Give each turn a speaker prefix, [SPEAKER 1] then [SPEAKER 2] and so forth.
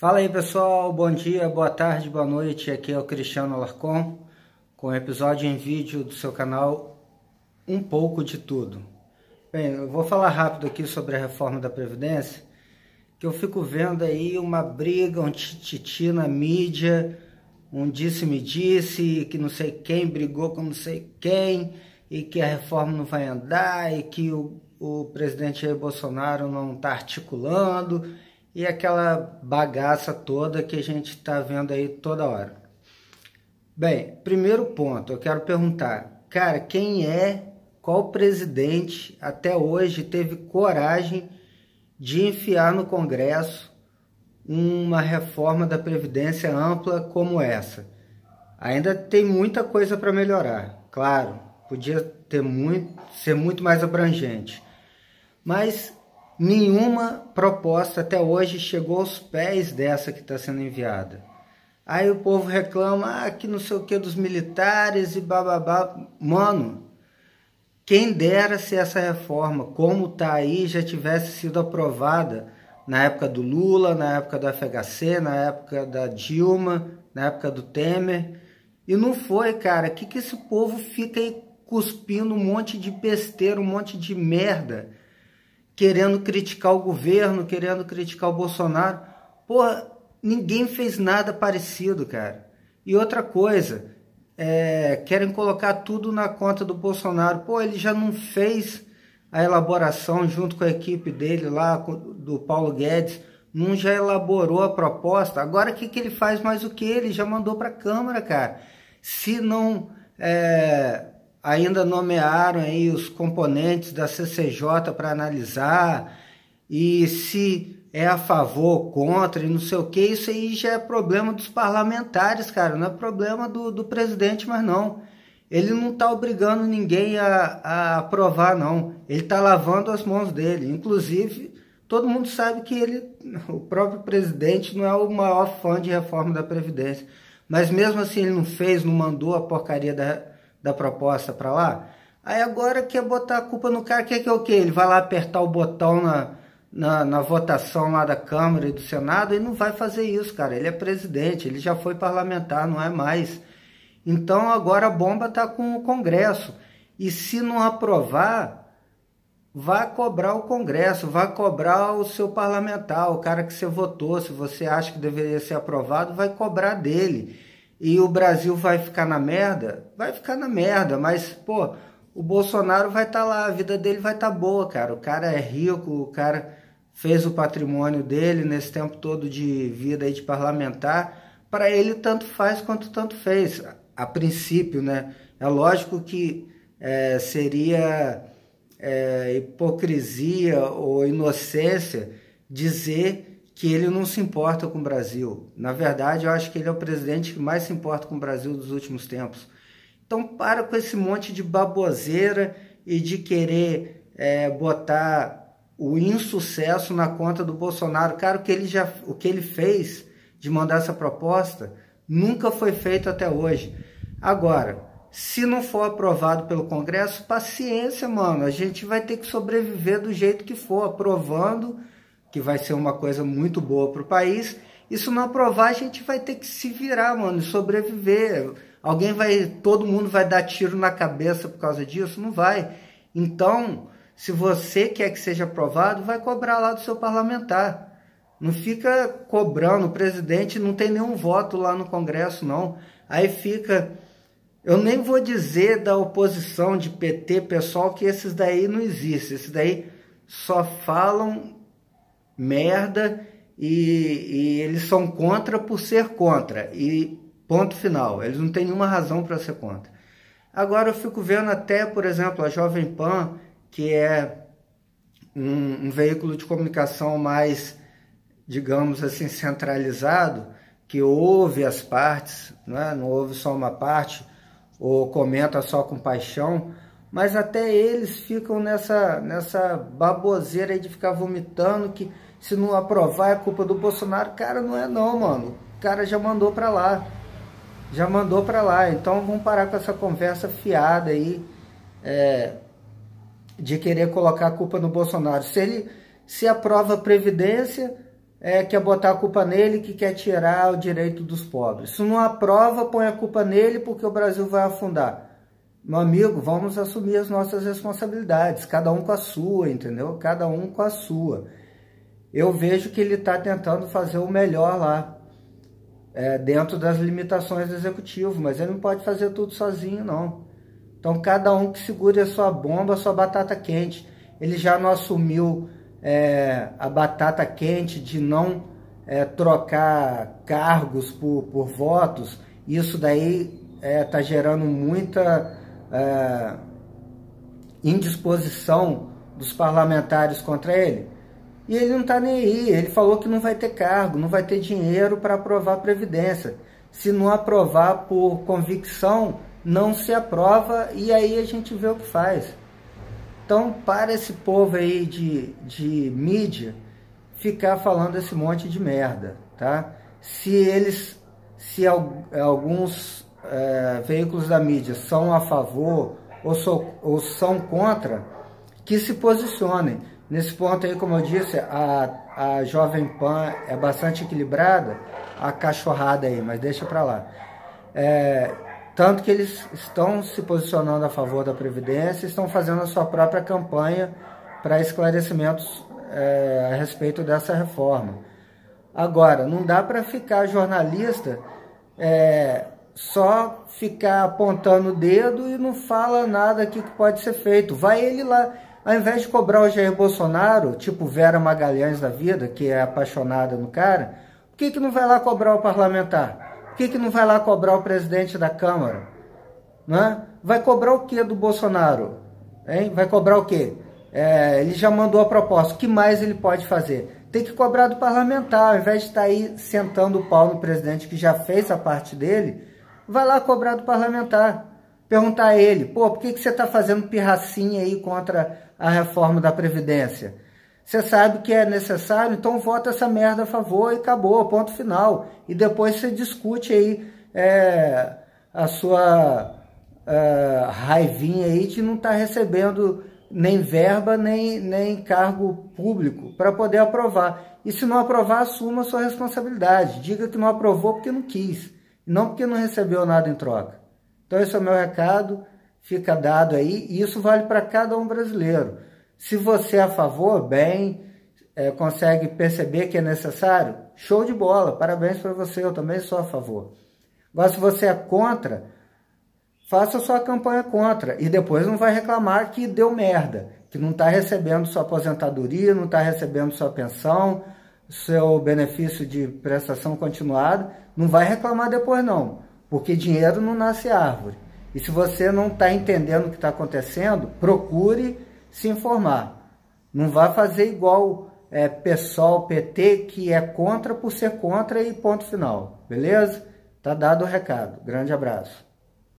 [SPEAKER 1] Fala aí pessoal, bom dia, boa tarde, boa noite. Aqui é o Cristiano Alarcon com um episódio em vídeo do seu canal Um pouco de tudo. Bem, eu vou falar rápido aqui sobre a reforma da Previdência, que eu fico vendo aí uma briga, um tititi na mídia, um disse-me-disse, que não sei quem brigou com não sei quem, e que a reforma não vai andar, e que o, o presidente Bolsonaro não está articulando e aquela bagaça toda que a gente está vendo aí toda hora. Bem, primeiro ponto, eu quero perguntar, cara, quem é, qual presidente até hoje teve coragem de enfiar no Congresso uma reforma da Previdência ampla como essa? Ainda tem muita coisa para melhorar, claro, podia ter muito, ser muito mais abrangente. Mas nenhuma proposta até hoje chegou aos pés dessa que está sendo enviada. Aí o povo reclama ah, que não sei o que dos militares e bababá. Mano, quem dera se essa reforma, como está aí, já tivesse sido aprovada na época do Lula, na época do FHC, na época da Dilma, na época do Temer. E não foi, cara. O que, que esse povo fica aí cuspindo um monte de besteira, um monte de merda? Querendo criticar o governo, querendo criticar o Bolsonaro. Porra, ninguém fez nada parecido, cara. E outra coisa, é, querem colocar tudo na conta do Bolsonaro. Pô, ele já não fez a elaboração junto com a equipe dele lá, do Paulo Guedes, não já elaborou a proposta. Agora o que, que ele faz mais o que? Ele já mandou para a Câmara, cara. Se não é, ainda nomearam aí os componentes da CCJ para analisar e se é a favor, contra e não sei o que, isso aí já é problema dos parlamentares, cara, não é problema do, do presidente, mas não. Ele não está obrigando ninguém a, a aprovar, não. Ele está lavando as mãos dele. Inclusive, todo mundo sabe que ele, o próprio presidente, não é o maior fã de reforma da Previdência. Mas mesmo assim ele não fez, não mandou a porcaria da, da proposta para lá. Aí agora quer botar a culpa no cara, quer que é o quê? Ele vai lá apertar o botão na, na, na, votação lá da Câmara e do Senado e não vai fazer isso, cara. Ele é presidente, ele já foi parlamentar, não é mais. Então agora a bomba está com o Congresso. E se não aprovar, vai cobrar o Congresso, vai cobrar o seu parlamentar, o cara que você votou. Se você acha que deveria ser aprovado, vai cobrar dele e o Brasil vai ficar na merda, vai ficar na merda, mas, pô, o Bolsonaro vai estar tá lá, a vida dele vai estar tá boa, cara. O cara é rico, o cara fez o patrimônio dele nesse tempo todo de vida aí de parlamentar. Para ele, tanto faz quanto tanto fez, a princípio, né? É lógico que é, seria é, hipocrisia ou inocência dizer que ele não se importa com o Brasil. Na verdade, eu acho que ele é o presidente que mais se importa com o Brasil dos últimos tempos. Então, para com esse monte de baboseira e de querer é, botar o insucesso na conta do Bolsonaro. Cara, o que ele já, o que ele fez de mandar essa proposta nunca foi feito até hoje. Agora, se não for aprovado pelo Congresso, paciência, mano. A gente vai ter que sobreviver do jeito que for, aprovando que vai ser uma coisa muito boa para o país. E se não aprovar, a gente vai ter que se virar, mano, sobreviver. Alguém vai, todo mundo vai dar tiro na cabeça por causa disso? Não vai. Então, se você quer que seja aprovado, vai cobrar lá do seu parlamentar. Não fica cobrando, o presidente não tem nenhum voto lá no Congresso, não. Aí fica. Eu nem vou dizer da oposição de PT, pessoal, que esses daí não existem. Esses daí só falam merda e, e, eles são contra por ser contra. E ponto final. Eles não têm nenhuma razão para ser contra. Agora eu fico vendo até, por exemplo, a Jovem Pan, que é um, um veículo de comunicação mais, digamos assim, centralizado, que ouve as partes, não, é? não ouve só uma parte, ou comenta só com paixão, mas até eles ficam nessa, nessa baboseira de ficar vomitando que se não aprovar é culpa do Bolsonaro. Cara, não é não, mano. O cara já mandou para lá. Já mandou para lá. Então vamos parar com essa conversa fiada aí é, de querer colocar a culpa no Bolsonaro. Se ele se aprova a Previdência, é, quer botar a culpa nele, que quer tirar o direito dos pobres. Se não aprova, põe a culpa nele porque o Brasil vai afundar. Meu amigo, vamos assumir as nossas responsabilidades, cada um com a sua, entendeu? Cada um com a sua. Eu vejo que ele está tentando fazer o melhor lá, é, dentro das limitações do executivo, mas ele não pode fazer tudo sozinho, não. Então, cada um que segure a sua bomba, a sua batata quente. Ele já não assumiu é, a batata quente de não é, trocar cargos por, por votos. Isso daí está é, gerando muita é, indisposição dos parlamentares contra ele. E ele não está nem aí. Ele falou que não vai ter cargo, não vai ter dinheiro para aprovar a Previdência. Se não aprovar por convicção, não se aprova e aí a gente vê o que faz. Então, para esse povo aí de, de mídia ficar falando esse monte de merda, tá? Se eles, se alguns é, veículos da mídia são a favor ou, ou são contra, que se posicionem. Nesse ponto aí, como eu disse, a, a Jovem Pan é bastante equilibrada, a cachorrada aí, mas deixa para lá. É, tanto que eles estão se posicionando a favor da Previdência, estão fazendo a sua própria campanha para esclarecimentos é, a respeito dessa reforma. Agora, não dá para ficar jornalista é, só ficar apontando o dedo e não fala nada aqui que pode ser feito. Vai ele lá, ao invés de cobrar o Jair Bolsonaro, tipo Vera Magalhães da vida, que é apaixonada no cara, por que, que não vai lá cobrar o parlamentar? Por que, que não vai lá cobrar o presidente da Câmara? Né? Vai cobrar o que do Bolsonaro? Hein? Vai cobrar o quê? É, ele já mandou a proposta. O que mais ele pode fazer? Tem que cobrar do parlamentar, ao invés de estar aí sentando o pau no presidente que já fez a parte dele, vai lá cobrar do parlamentar. Perguntar a ele, pô, por que, que você está fazendo pirracinha aí contra a reforma da Previdência? Você sabe que é necessário, então vota essa merda a favor e acabou, ponto final. E depois você discute aí é, a sua é, raivinha aí de não estar tá recebendo nem verba, nem, nem cargo público para poder aprovar. E se não aprovar, assuma a sua responsabilidade. Diga que não aprovou porque não quis não porque não recebeu nada em troca. Então esse é o meu recado, fica dado aí, e isso vale para cada um brasileiro. Se você é a favor, bem, é, consegue perceber que é necessário, show de bola, parabéns para você, eu também sou a favor. Agora, se você é contra, faça sua campanha contra e depois não vai reclamar que deu merda, que não está recebendo sua aposentadoria, não está recebendo sua pensão, seu benefício de prestação continuada, não vai reclamar depois não, porque dinheiro não nasce árvore. E se você não está entendendo o que está acontecendo, procure se informar. Não vá fazer igual é, PT, que é contra por ser contra e ponto final. Beleza? Tá dado o recado. Grande abraço.